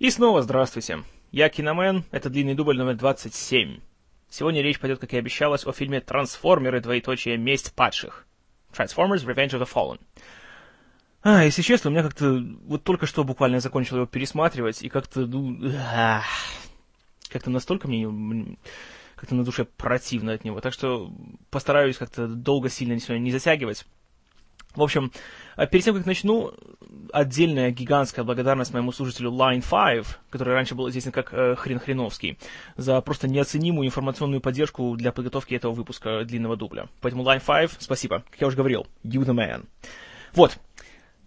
И снова здравствуйте. Я Киномен, это длинный дубль номер 27. Сегодня речь пойдет, как и обещалось, о фильме «Трансформеры. Двоеточие. Месть падших». Transformers Revenge of the Fallen. А, если честно, у меня как-то... Вот только что буквально закончил его пересматривать, и как-то, ну... Ах, как-то настолько мне... Как-то на душе противно от него. Так что постараюсь как-то долго сильно не затягивать. В общем, а перед тем, как начну, отдельная гигантская благодарность моему служителю Line 5, который раньше был известен как э, Хрен Хреновский, за просто неоценимую информационную поддержку для подготовки этого выпуска длинного дубля. Поэтому Line 5, спасибо. Как я уже говорил, you the man. Вот.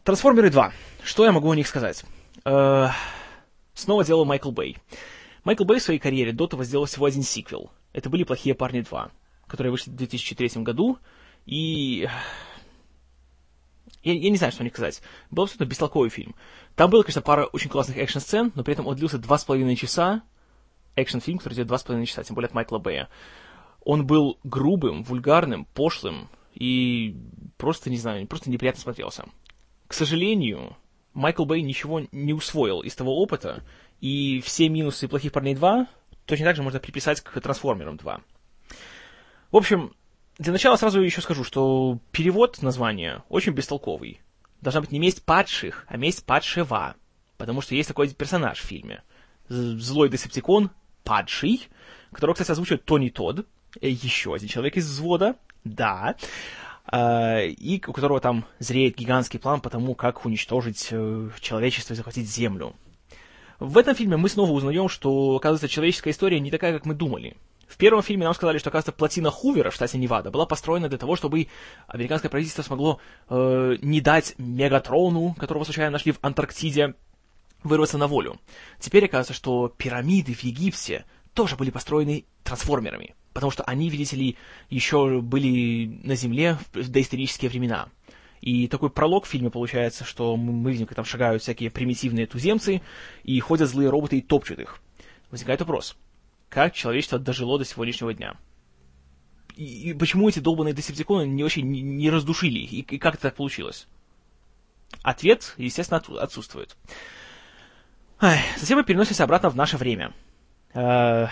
Трансформеры 2. Что я могу о них сказать? Э, снова делал Майкл Бэй. Майкл Бэй в своей карьере до того сделал всего один сиквел. Это были «Плохие парни 2», которые вышли в 2003 году, и я, я не знаю, что них сказать. Был абсолютно бестолковый фильм. Там было, конечно, пара очень классных экшн-сцен, но при этом он длился два с половиной часа. Экшн-фильм, который длится два с половиной часа, тем более от Майкла Бэя. Он был грубым, вульгарным, пошлым и просто, не знаю, просто неприятно смотрелся. К сожалению, Майкл Бэй ничего не усвоил из того опыта, и все минусы «Плохих парней 2» точно так же можно приписать к «Трансформерам 2». В общем, для начала сразу еще скажу, что перевод названия очень бестолковый. Должна быть не месть падших, а месть падшего. Потому что есть такой персонаж в фильме. Злой десептикон, падший, которого, кстати, озвучивает Тони Тодд, э, еще один человек из взвода, да, а, и у которого там зреет гигантский план по тому, как уничтожить э, человечество и захватить Землю. В этом фильме мы снова узнаем, что, оказывается, человеческая история не такая, как мы думали. В первом фильме нам сказали, что, оказывается, плотина Хувера в штате Невада была построена для того, чтобы американское правительство смогло э, не дать Мегатрону, которого случайно нашли в Антарктиде, вырваться на волю. Теперь оказывается, что пирамиды в Египте тоже были построены трансформерами, потому что они, видите ли, еще были на Земле в доисторические времена. И такой пролог в фильме получается, что мы видим, как там шагают всякие примитивные туземцы, и ходят злые роботы и топчут их. Возникает вопрос, как человечество дожило до сегодняшнего дня. И, и почему эти долбанные десептиконы не вообще не, не раздушили их, и, и как это так получилось? Ответ, естественно, отсутствует. Ай, затем мы переносимся обратно в наше время. Э,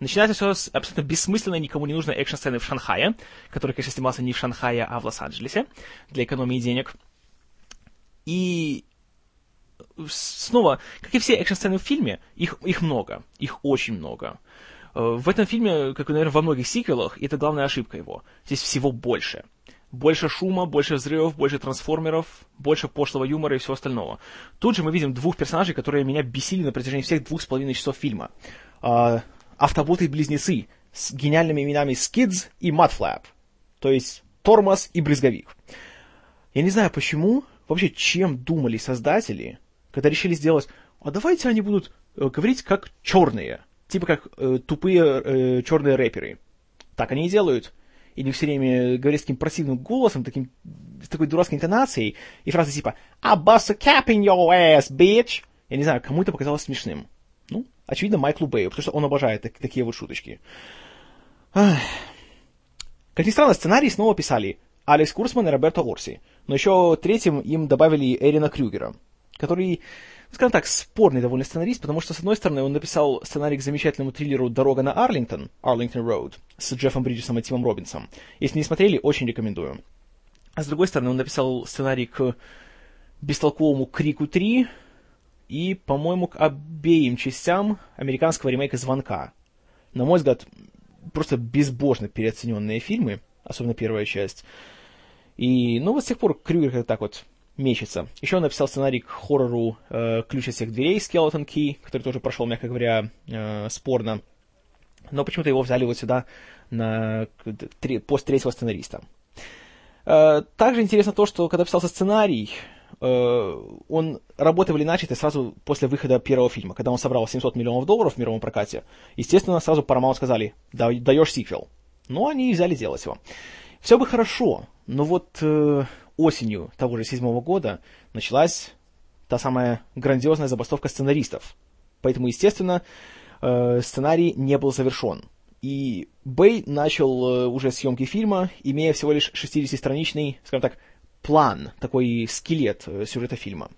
начинается все с абсолютно бессмысленной, никому не нужной экшн-сцены в Шанхае, который, конечно, снимался не в Шанхае, а в Лос-Анджелесе, для экономии денег. И снова, как и все экшн-сцены в фильме, их, их много, их очень много. Э, в этом фильме, как, наверное, во многих сиквелах, и это главная ошибка его, здесь всего больше. Больше шума, больше взрывов, больше трансформеров, больше пошлого юмора и всего остального. Тут же мы видим двух персонажей, которые меня бесили на протяжении всех двух с половиной часов фильма. А, автоботы-близнецы с гениальными именами Skids и Mudflap. То есть тормоз и брызговик. Я не знаю почему, вообще чем думали создатели, когда решили сделать, а давайте они будут э, говорить как черные, типа как э, тупые э, черные рэперы. Так они и делают. И они все время говорят с таким противным голосом, таким, с такой дурацкой интонацией, и фразы типа «I bust a cap in your ass, bitch!» Я не знаю, кому это показалось смешным. Ну, очевидно, Майклу Бэю, потому что он обожает так, такие вот шуточки. Ах. Как ни странно, сценарий снова писали Алекс Курсман и Роберто Орси, но еще третьим им добавили Эрина Крюгера который, скажем так, спорный довольно сценарист, потому что, с одной стороны, он написал сценарий к замечательному триллеру «Дорога на Арлингтон», «Арлингтон Роуд», с Джеффом Бриджесом и Тимом Робинсом. Если не смотрели, очень рекомендую. А с другой стороны, он написал сценарий к бестолковому «Крику 3» и, по-моему, к обеим частям американского ремейка «Звонка». На мой взгляд, просто безбожно переоцененные фильмы, особенно первая часть. И, ну, вот с тех пор Крюгер так вот мечется. Еще он написал сценарий к хоррору э, «Ключ от всех дверей» Skeleton Key, который тоже прошел, мягко говоря, э, спорно. Но почему-то его взяли вот сюда на три, пост третьего сценариста. Э, также интересно то, что когда писался сценарий, э, он работы были начаты сразу после выхода первого фильма, когда он собрал 700 миллионов долларов в мировом прокате. Естественно, сразу Paramount сказали, да, даешь сиквел. Но они взяли делать его. Все бы хорошо, но вот э, осенью того же седьмого года началась та самая грандиозная забастовка сценаристов. Поэтому, естественно, э, сценарий не был завершен. И Бэй начал э, уже съемки фильма, имея всего лишь 60-страничный, скажем так, план, такой скелет э, сюжета фильма.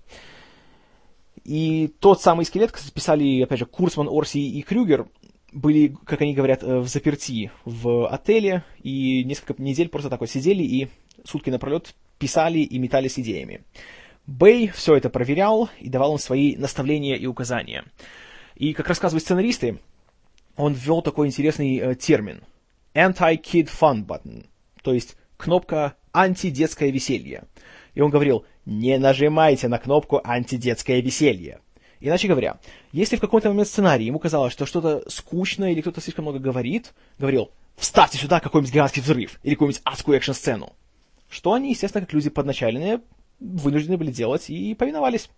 И тот самый скелет, кстати, писали, опять же, Курцман, Орси и Крюгер, были, как они говорят, в заперти в отеле, и несколько недель просто так вот сидели и сутки напролет писали и метались идеями. Бэй все это проверял и давал им свои наставления и указания. И, как рассказывают сценаристы, он ввел такой интересный э, термин anti-kid fun button, то есть кнопка антидетское веселье. И он говорил, не нажимайте на кнопку антидетское веселье. Иначе говоря, если в какой-то момент сценария ему казалось, что что-то скучно или кто-то слишком много говорит, говорил, вставьте сюда какой-нибудь гигантский взрыв или какую-нибудь адскую экшн-сцену. Что они, естественно, как люди подначаленные, вынуждены были делать и повиновались.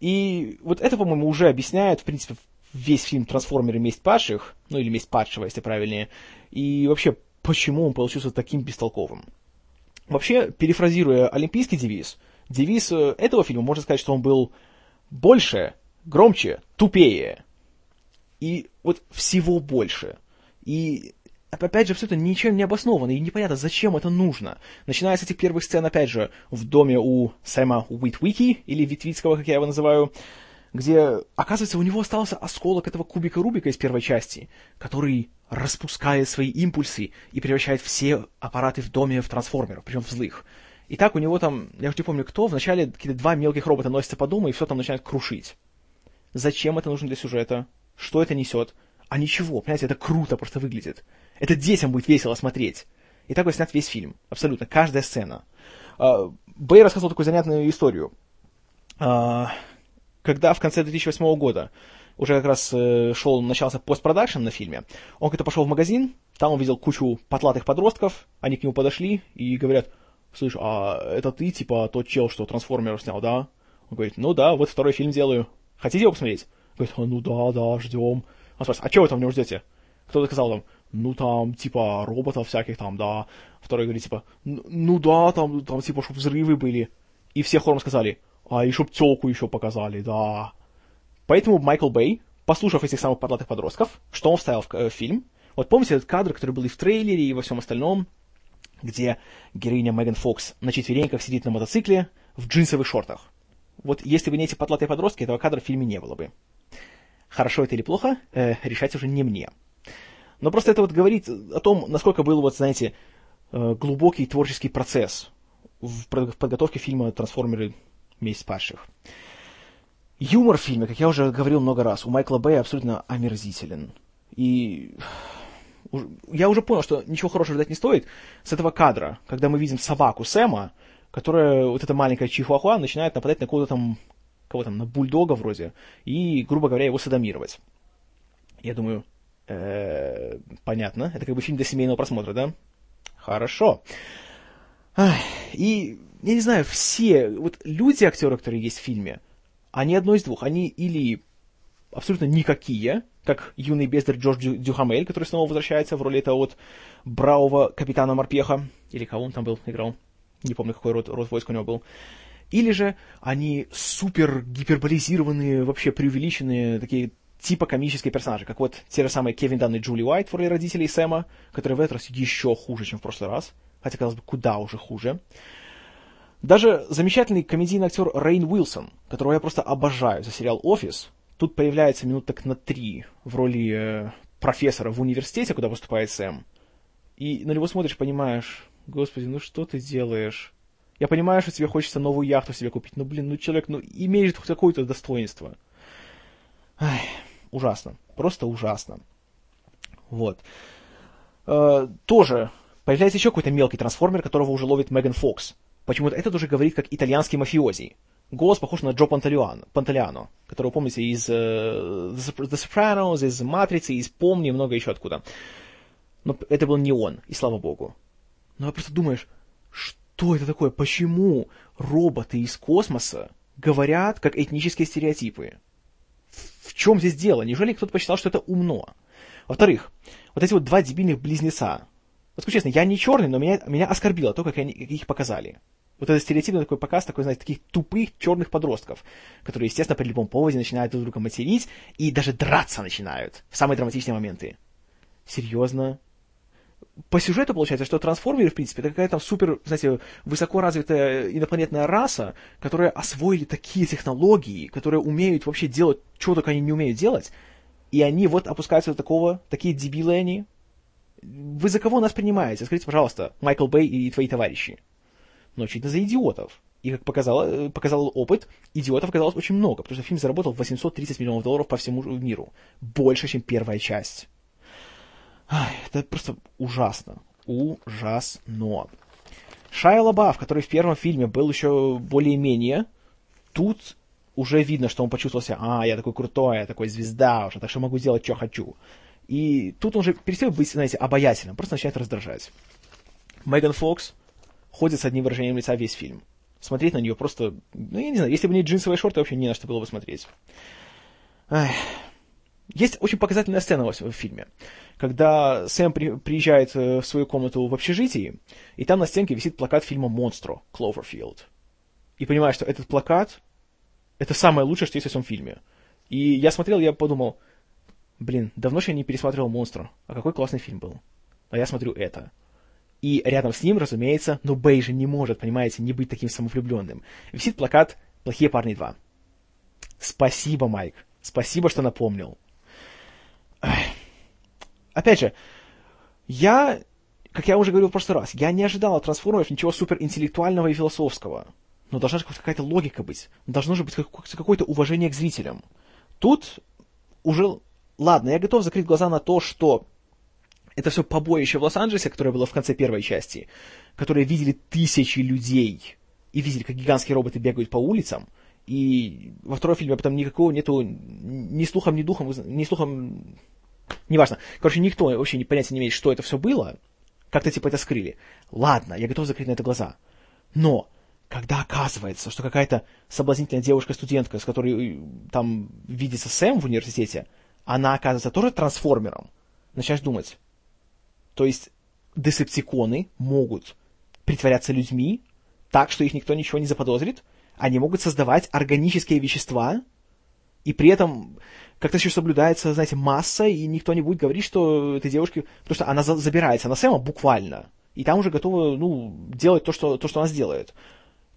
И вот это, по-моему, уже объясняет, в принципе, весь фильм «Трансформеры. Месть падших», ну или «Месть падшего», если правильнее, и вообще, почему он получился таким бестолковым. Вообще, перефразируя олимпийский девиз, девиз э, этого фильма, можно сказать, что он был больше, громче, тупее. И вот всего больше. И опять же, все это ничем не обосновано, и непонятно, зачем это нужно. Начиная с этих первых сцен, опять же, в доме у Сэма Уитвики, или Витвицкого, как я его называю, где, оказывается, у него остался осколок этого кубика Рубика из первой части, который распускает свои импульсы и превращает все аппараты в доме в трансформеров, причем в злых. И так у него там, я уже не помню кто, вначале какие-то два мелких робота носятся по дому и все там начинают крушить. Зачем это нужно для сюжета? Что это несет? А ничего, понимаете, это круто просто выглядит. Это детям будет весело смотреть. И так вот снят весь фильм. Абсолютно. Каждая сцена. А, Бэй рассказывал такую занятную историю. А, когда в конце 2008 года уже как раз э, шел, начался постпродакшн на фильме, он как-то пошел в магазин, там увидел кучу потлатых подростков, они к нему подошли и говорят, слышь, а это ты, типа, тот чел, что трансформер снял, да? Он говорит, ну да, вот второй фильм делаю. Хотите его посмотреть? Говорит, а, ну да, да, ждем. Он спрашивает, а что вы там не ждете? Кто-то сказал там, ну там, типа, роботов всяких там, да. Второй говорит, типа, ну да, там, там, типа, чтобы взрывы были. И все хором сказали, а и чтоб телку еще показали, да. Поэтому Майкл Бэй, послушав этих самых потлатых подростков, что он вставил в, э, в фильм, вот помните этот кадр, который был и в трейлере, и во всем остальном, где героиня Меган Фокс на четвереньках сидит на мотоцикле в джинсовых шортах. Вот если бы не эти потлатые подростки, этого кадра в фильме не было бы. Хорошо это или плохо, э, решать уже не мне. Но просто это вот говорит о том, насколько был, вот, знаете, э, глубокий творческий процесс в подготовке фильма «Трансформеры. Месть падших». Юмор в фильме, как я уже говорил много раз, у Майкла Бэя абсолютно омерзителен. И я уже понял, что ничего хорошего ждать не стоит с этого кадра, когда мы видим собаку Сэма, которая, вот эта маленькая чихуахуа, начинает нападать на кого-то там, кого там, на бульдога вроде, и, грубо говоря, его садомировать. Я думаю, э, понятно, это как бы фильм для семейного просмотра, да? Хорошо. И, я не знаю, все, вот люди, актеры, которые есть в фильме, они одно из двух, они или абсолютно никакие, как юный бездарь Джордж Дюхамель, который снова возвращается в роли этого вот бравого капитана Морпеха, или кого он там был, играл, не помню, какой род, род войск у него был. Или же они супер гиперболизированные, вообще преувеличенные, такие типа комические персонажи, как вот те же самые Кевин Дан и Джули Уайт в роли родителей Сэма, которые в этот раз еще хуже, чем в прошлый раз, хотя, казалось бы, куда уже хуже. Даже замечательный комедийный актер Рейн Уилсон, которого я просто обожаю за сериал «Офис», Тут появляется минут так на три в роли э, профессора в университете, куда поступает Сэм. И на него смотришь, понимаешь, господи, ну что ты делаешь? Я понимаю, что тебе хочется новую яхту себе купить, но, блин, ну человек, ну имеет хоть какое-то достоинство. Ай, ужасно. Просто ужасно. Вот. Э, тоже появляется еще какой-то мелкий трансформер, которого уже ловит Меган Фокс. Почему-то этот уже говорит как итальянский мафиози голос похож на Джо Панталиано, Панталиано которого помните из uh, The Sopranos, из Матрицы, из Помни, много еще откуда. Но это был не он, и слава богу. Но просто думаешь, что это такое? Почему роботы из космоса говорят как этнические стереотипы? В чем здесь дело? Неужели кто-то посчитал, что это умно? Во-вторых, вот эти вот два дебильных близнеца. Вот скажу честно, я не черный, но меня, меня оскорбило то, как, они, как их показали. Вот это стереотипный такой показ, такой, знаете, таких тупых черных подростков, которые, естественно, при любом поводе начинают друг друга материть и даже драться начинают в самые драматичные моменты. Серьезно? По сюжету получается, что трансформеры, в принципе, это какая-то супер, знаете, высоко развитая инопланетная раса, которая освоили такие технологии, которые умеют вообще делать, чего только они не умеют делать, и они вот опускаются до такого, такие дебилы они. Вы за кого нас принимаете? Скажите, пожалуйста, Майкл Бэй и твои товарищи. Ну, очевидно, за идиотов. И, как показало, показал опыт, идиотов оказалось очень много, потому что фильм заработал 830 миллионов долларов по всему миру. Больше, чем первая часть. Это просто ужасно. Ужасно. Шайа Лабаф, который в первом фильме был еще более-менее, тут уже видно, что он почувствовал себя, а, я такой крутой, я такой звезда уже, так что могу делать, что хочу. И тут он уже перестает быть, знаете, обаятельным, просто начинает раздражать. Меган Фокс ходит с одним выражением лица весь фильм. Смотреть на нее просто, ну, я не знаю, если бы не джинсовые шорты, вообще не на что было бы смотреть. Ай. Есть очень показательная сцена в, фильме, когда Сэм при, приезжает э, в свою комнату в общежитии, и там на стенке висит плакат фильма «Монстро» Кловерфилд. И понимаешь, что этот плакат — это самое лучшее, что есть в этом фильме. И я смотрел, я подумал, блин, давно же я не пересматривал «Монстро», а какой классный фильм был. А я смотрю это. И рядом с ним, разумеется, ну Бэй же не может, понимаете, не быть таким самовлюбленным. Висит плакат «Плохие парни 2». Спасибо, Майк. Спасибо, что напомнил. Опять же, я, как я уже говорил в прошлый раз, я не ожидал от трансформеров ничего суперинтеллектуального и философского. Но должна же какая-то логика быть. Должно же быть какое-то уважение к зрителям. Тут уже... Ладно, я готов закрыть глаза на то, что это все побоище в Лос-Анджелесе, которое было в конце первой части, которые видели тысячи людей и видели, как гигантские роботы бегают по улицам, и во втором фильме потом никакого нету ни слухом, ни духом, ни слухом, неважно. Короче, никто вообще не понятия не имеет, что это все было, как-то типа это скрыли. Ладно, я готов закрыть на это глаза. Но, когда оказывается, что какая-то соблазнительная девушка-студентка, с которой э, там видится Сэм в университете, она оказывается тоже трансформером, начинаешь думать, то есть десептиконы могут притворяться людьми так, что их никто ничего не заподозрит. Они могут создавать органические вещества, и при этом как-то еще соблюдается, знаете, масса, и никто не будет говорить, что этой девушке... Потому что она за- забирается на Сэма буквально. И там уже готова, ну, делать то, что, то, что она сделает.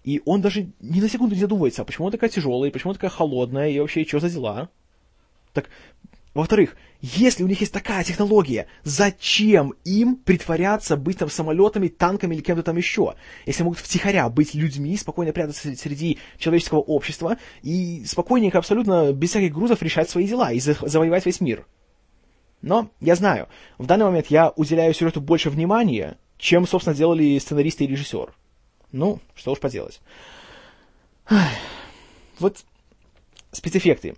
И он даже ни на секунду не задумывается, а почему она такая тяжелая, почему она такая холодная, и вообще, что за дела? Так во-вторых, если у них есть такая технология, зачем им притворяться быть там самолетами, танками или кем-то там еще? Если могут втихаря быть людьми, спокойно прятаться среди человеческого общества и спокойненько, абсолютно без всяких грузов решать свои дела и завоевать весь мир. Но, я знаю, в данный момент я уделяю сюжету больше внимания, чем, собственно, делали сценаристы и режиссер. Ну, что уж поделать. Вот спецэффекты.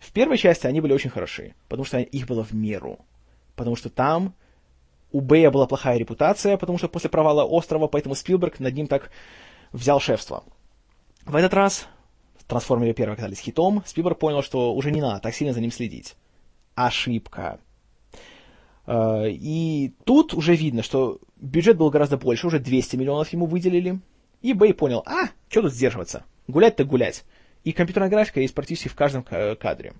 В первой части они были очень хороши, потому что их было в меру. Потому что там у Бэя была плохая репутация, потому что после провала острова, поэтому Спилберг над ним так взял шефство. В этот раз трансформеры первые оказались хитом, Спилберг понял, что уже не надо так сильно за ним следить. Ошибка. Э, и тут уже видно, что бюджет был гораздо больше, уже 200 миллионов ему выделили. И Бэй понял, а, что тут сдерживаться? Гулять-то гулять. И компьютерная графика есть практически в каждом кадре.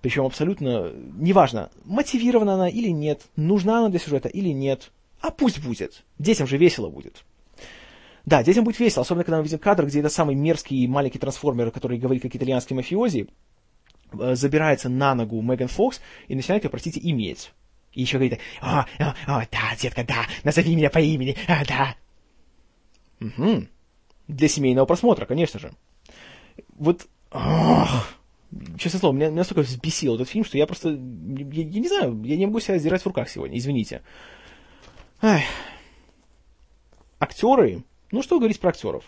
Причем абсолютно неважно, мотивирована она или нет, нужна она для сюжета или нет. А пусть будет. Детям же весело будет. Да, детям будет весело, особенно когда мы видим кадр, где этот самый мерзкий маленький трансформер, который говорит как итальянский мафиози, э, забирается на ногу Меган Фокс и начинает ее, простите, иметь. И еще говорит, о, о, о, да, детка, да, назови меня по имени, а, да. Угу. Для семейного просмотра, конечно же вот, ах, честное слово, меня, настолько взбесил этот фильм, что я просто, я, я не знаю, я не могу себя сдирать в руках сегодня, извините. Ай. Актеры, ну что говорить про актеров.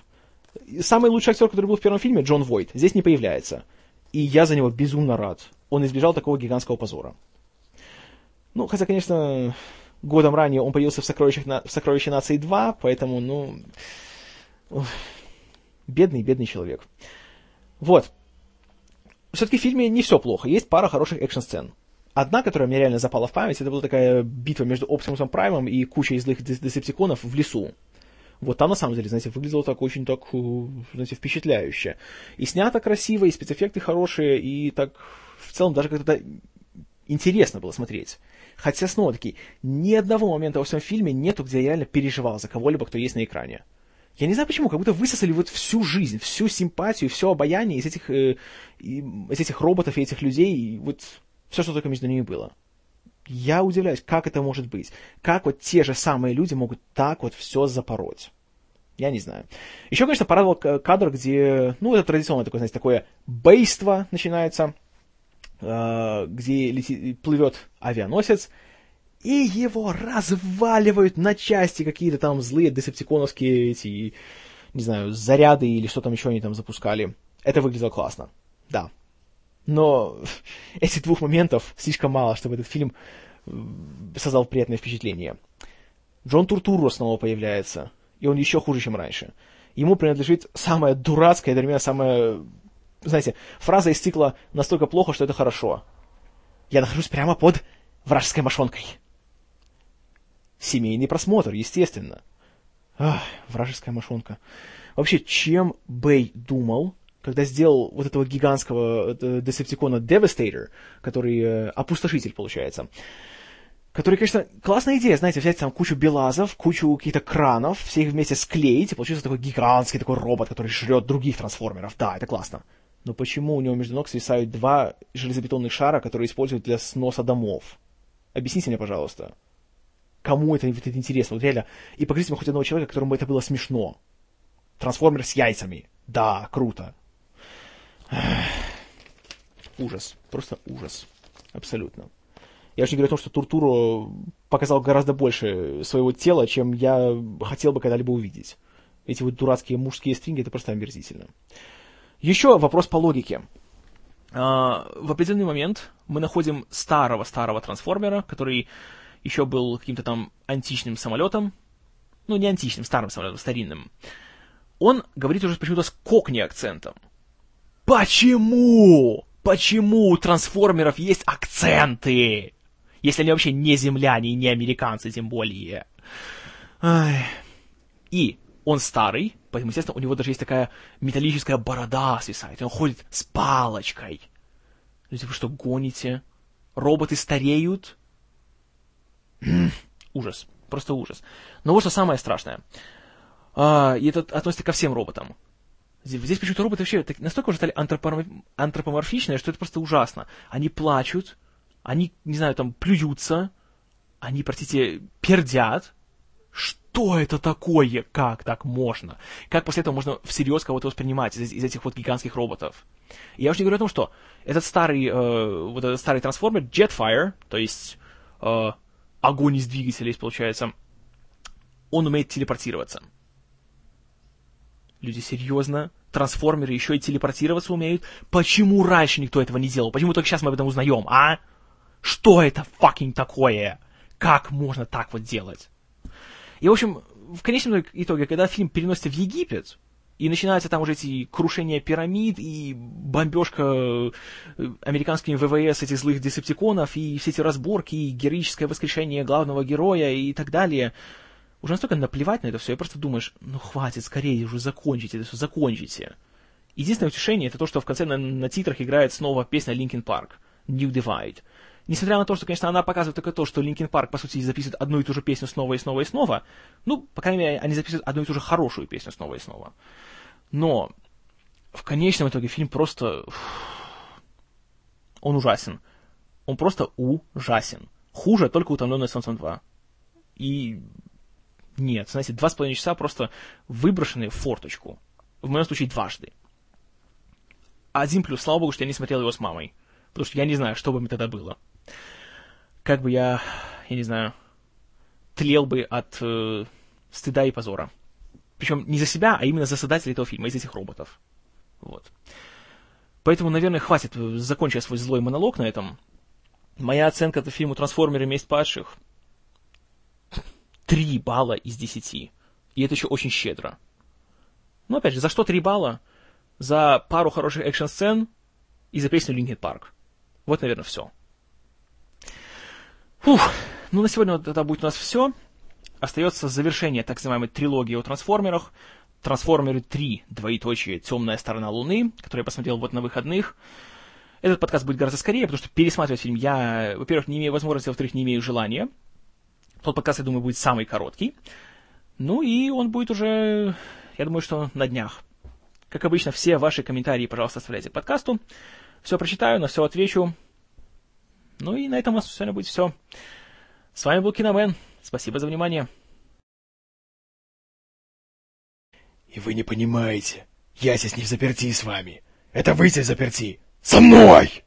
Самый лучший актер, который был в первом фильме, Джон Войт, здесь не появляется. И я за него безумно рад. Он избежал такого гигантского позора. Ну, хотя, конечно, годом ранее он появился в «Сокровищах, на... в «Сокровище нации 2», поэтому, ну... Бедный, бедный человек. Вот. Все-таки в фильме не все плохо. Есть пара хороших экшн-сцен. Одна, которая мне реально запала в память, это была такая битва между Оптимусом Праймом и кучей злых десептиконов в лесу. Вот там, на самом деле, знаете, выглядело так очень так, э, знаете, впечатляюще. И снято красиво, и спецэффекты хорошие, и так в целом даже как-то интересно было смотреть. Хотя, снова-таки, ни одного момента во всем фильме нету, где я реально переживал за кого-либо, кто есть на экране. Я не знаю почему, как будто высосали вот всю жизнь, всю симпатию, все обаяние из этих, э, из этих роботов и этих людей, и вот все, что только между ними было. Я удивляюсь, как это может быть. Как вот те же самые люди могут так вот все запороть. Я не знаю. Еще, конечно, порадовал кадр, где, ну, это традиционное такое, знаете, такое бейство начинается, э, где летит, плывет авианосец, и его разваливают на части какие-то там злые десептиконовские эти, не знаю, заряды или что там еще они там запускали. Это выглядело классно. Да. Но этих двух моментов слишком мало, чтобы этот фильм создал приятное впечатление. Джон Туртурро снова появляется, и он еще хуже, чем раньше. Ему принадлежит самая дурацкая, одновременно самая, знаете, фраза из цикла «настолько плохо, что это хорошо». Я нахожусь прямо под вражеской мошонкой. Семейный просмотр, естественно. Ах, вражеская мошонка. Вообще, чем Бэй думал, когда сделал вот этого гигантского э, десептикона Devastator, который э, опустошитель, получается, который, конечно, классная идея, знаете, взять там кучу белазов, кучу каких-то кранов, все их вместе склеить, и получится такой гигантский такой робот, который жрет других трансформеров. Да, это классно. Но почему у него между ног свисают два железобетонных шара, которые используют для сноса домов? Объясните мне, пожалуйста. Кому это, это интересно? Вот реально. И покажите мне хоть одного человека, которому это было смешно. Трансформер с яйцами. Да, круто. Ужас. Просто ужас. Абсолютно. Я очень говорю о том, что Туртуро показал гораздо больше своего тела, чем я хотел бы когда-либо увидеть. Эти вот дурацкие мужские стринги, это просто омерзительно. Еще вопрос по логике. А, в определенный момент мы находим старого-старого трансформера, который еще был каким-то там античным самолетом. Ну, не античным, старым самолетом, старинным. Он говорит уже почему-то с кокни акцентом. Почему? Почему у трансформеров есть акценты? Если они вообще не земляне и не американцы, тем более. Ай. И он старый, поэтому, естественно, у него даже есть такая металлическая борода свисает, он ходит с палочкой. Люди, вы что, гоните? Роботы стареют? Ужас. Просто ужас. Но вот что самое страшное. А, и это относится ко всем роботам. Здесь почему-то роботы вообще настолько уже стали антропоморфичные, что это просто ужасно. Они плачут, они, не знаю, там, плюются, они, простите, пердят. Что это такое? Как так можно? Как после этого можно всерьез кого-то воспринимать из, из этих вот гигантских роботов? И я уже не говорю о том, что этот старый, э, вот этот старый трансформер Jetfire, то есть э, огонь из двигателей, получается, он умеет телепортироваться. Люди серьезно, трансформеры еще и телепортироваться умеют. Почему раньше никто этого не делал? Почему только сейчас мы об этом узнаем, а? Что это fucking такое? Как можно так вот делать? И, в общем, в конечном итоге, когда фильм переносится в Египет, и начинаются там уже эти крушения пирамид и бомбежка э, американскими ВВС этих злых десептиконов, и все эти разборки, и героическое воскрешение главного героя и так далее. Уже настолько наплевать на это все, и просто думаешь, ну хватит, скорее уже закончите это все, закончите. Единственное утешение это то, что в конце на, на титрах играет снова песня Linkin Park, New Divide. Несмотря на то, что, конечно, она показывает только то, что Linkin Park, по сути, записывает одну и ту же песню снова и снова и снова, ну, по крайней мере, они записывают одну и ту же хорошую песню снова и снова. Но в конечном итоге фильм просто... Он ужасен. Он просто ужасен. Хуже только «Утомленные солнцем 2». И нет, знаете, два с половиной часа просто выброшены в форточку. В моем случае дважды. Один плюс, слава богу, что я не смотрел его с мамой. Потому что я не знаю, что бы мне тогда было. Как бы я, я не знаю, тлел бы от э, стыда и позора. Причем не за себя, а именно за создателей этого фильма, из этих роботов. Вот. Поэтому, наверное, хватит, э, закончить свой злой монолог на этом. Моя оценка этого фильму «Трансформеры. Месть падших» три балла из десяти. И это еще очень щедро. Но опять же, за что три балла? За пару хороших экшн-сцен и за песню Линкен Парк. Вот, наверное, все. Фух, ну на сегодня вот это будет у нас все остается завершение так называемой трилогии о трансформерах. Трансформеры 3, двоеточие, темная сторона Луны, которую я посмотрел вот на выходных. Этот подкаст будет гораздо скорее, потому что пересматривать фильм я, во-первых, не имею возможности, во-вторых, не имею желания. Тот подкаст, я думаю, будет самый короткий. Ну и он будет уже, я думаю, что на днях. Как обычно, все ваши комментарии, пожалуйста, оставляйте к подкасту. Все прочитаю, на все отвечу. Ну и на этом у нас сегодня будет все. С вами был Киномен. Спасибо за внимание. И вы не понимаете, я здесь не в заперти с вами. Это вы здесь заперти. Со мной!